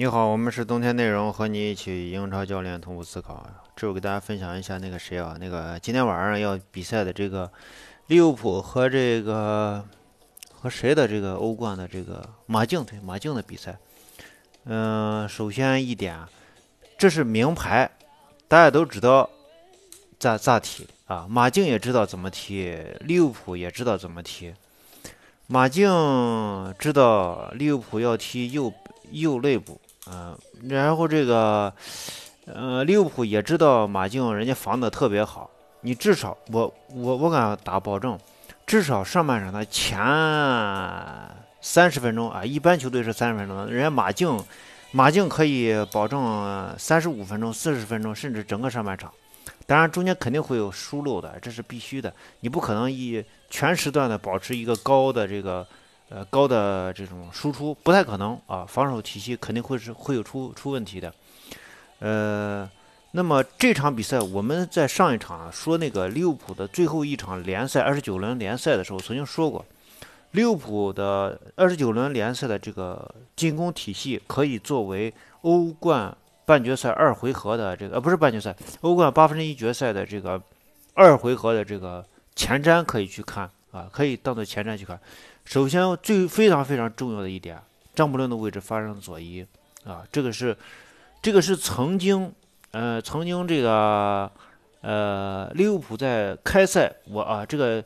你好，我们是冬天内容，和你一起英超教练同步思考。这我给大家分享一下那个谁啊，那个今天晚上要比赛的这个利物浦和这个和谁的这个欧冠的这个马竞对马竞的比赛。嗯，首先一点，这是名牌，大家都知道咋咋踢啊，马竞也知道怎么踢，利物浦也知道怎么踢。马竞知道利物浦要踢右右肋部，嗯，然后这个，呃，利物浦也知道马竞人家防的特别好，你至少我我我敢打保证，至少上半场的前三十分钟啊，一般球队是三十分钟，人家马竞马竞可以保证三十五分钟、四十分钟，甚至整个上半场。当然，中间肯定会有疏漏的，这是必须的。你不可能以全时段的保持一个高的这个，呃，高的这种输出，不太可能啊。防守体系肯定会是会有出出问题的。呃，那么这场比赛，我们在上一场啊说那个利物浦的最后一场联赛二十九轮联赛的时候，曾经说过，利物浦的二十九轮联赛的这个进攻体系可以作为欧冠。半决赛二回合的这个呃不是半决赛，欧冠八分之一决赛的这个二回合的这个前瞻可以去看啊，可以当做前瞻去看。首先最非常非常重要的一点，张伯伦的位置发生了左移啊，这个是这个是曾经呃曾经这个呃利物浦在开赛我啊这个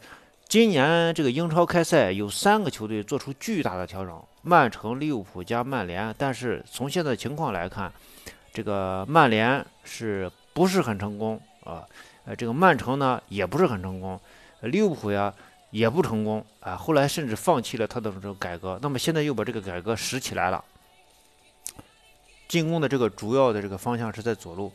今年这个英超开赛有三个球队做出巨大的调整，曼城、利物浦加曼联，但是从现在情况来看。这个曼联是不是很成功啊？呃，这个曼城呢也不是很成功，利物浦呀也不成功啊。后来甚至放弃了他的这种改革，那么现在又把这个改革拾起来了。进攻的这个主要的这个方向是在左路，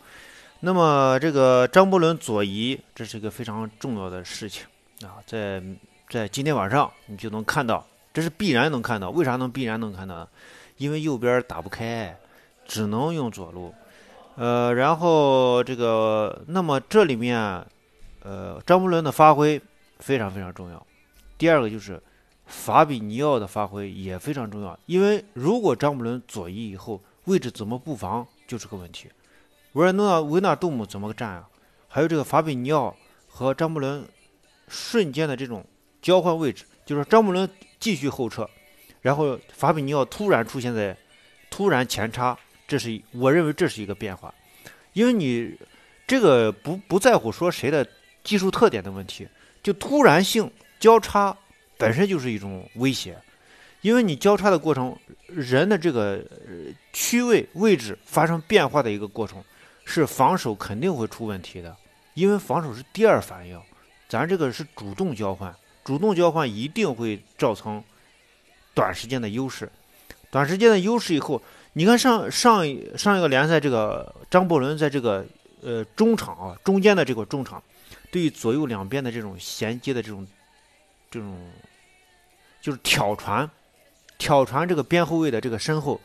那么这个张伯伦左移，这是一个非常重要的事情啊。在在今天晚上你就能看到，这是必然能看到。为啥能必然能看到呢？因为右边打不开。只能用左路，呃，然后这个，那么这里面，呃，张伯伦的发挥非常非常重要。第二个就是法比尼奥的发挥也非常重要，因为如果张伯伦左移以后，位置怎么布防就是个问题。维尔诺维纳杜姆怎么站啊？还有这个法比尼奥和张伯伦瞬间的这种交换位置，就是张伯伦继续后撤，然后法比尼奥突然出现在突然前插。这是我认为这是一个变化，因为你这个不不在乎说谁的技术特点的问题，就突然性交叉本身就是一种威胁，因为你交叉的过程，人的这个区位位置发生变化的一个过程，是防守肯定会出问题的，因为防守是第二反应，咱这个是主动交换，主动交换一定会造成短时间的优势，短时间的优势以后。你看上上上一个联赛，这个张伯伦在这个呃中场啊中间的这个中场，对于左右两边的这种衔接的这种这种就是挑传，挑传这个边后卫的这个身后，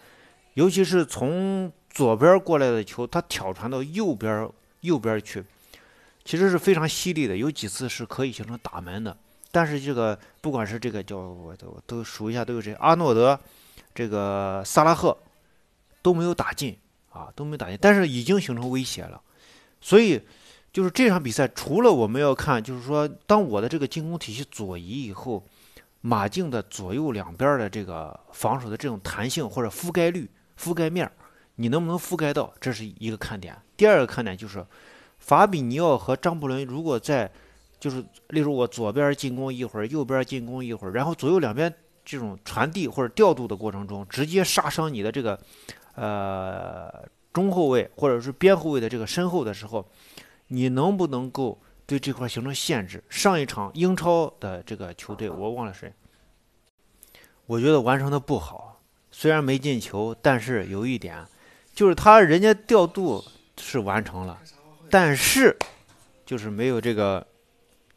尤其是从左边过来的球，他挑传到右边右边去，其实是非常犀利的，有几次是可以形成打门的。但是这个不管是这个叫我都都数一下都有谁，阿诺德，这个萨拉赫。都没有打进啊，都没打进，但是已经形成威胁了。所以，就是这场比赛，除了我们要看，就是说，当我的这个进攻体系左移以后，马竞的左右两边的这个防守的这种弹性或者覆盖率、覆盖面，你能不能覆盖到，这是一个看点。第二个看点就是，法比尼奥和张伯伦如果在，就是例如我左边进攻一会儿，右边进攻一会儿，然后左右两边这种传递或者调度的过程中，直接杀伤你的这个。呃，中后卫或者是边后卫的这个身后的时候，你能不能够对这块形成限制？上一场英超的这个球队，我忘了谁，我觉得完成的不好。虽然没进球，但是有一点，就是他人家调度是完成了，但是就是没有这个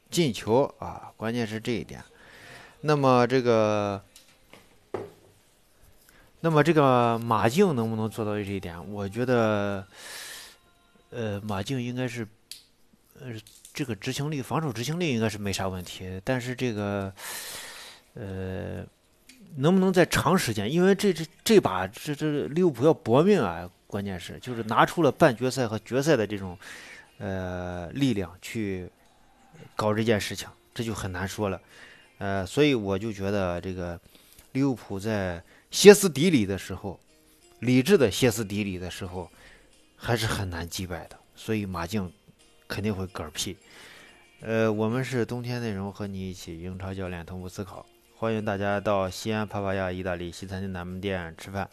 进球啊，关键是这一点。那么这个。那么这个马竞能不能做到这一点？我觉得，呃，马竞应该是，呃，这个执行力、防守执行力应该是没啥问题。但是这个，呃，能不能在长时间？因为这这这把这这利物浦要搏命啊！关键是就是拿出了半决赛和决赛的这种呃力量去搞这件事情，这就很难说了。呃，所以我就觉得这个利物浦在歇斯底里的时候，理智的歇斯底里的时候，还是很难击败的。所以马竞肯定会嗝屁。呃，我们是冬天内容，和你一起英超教练同步思考。欢迎大家到西安帕帕亚意大利西餐厅南门店吃饭。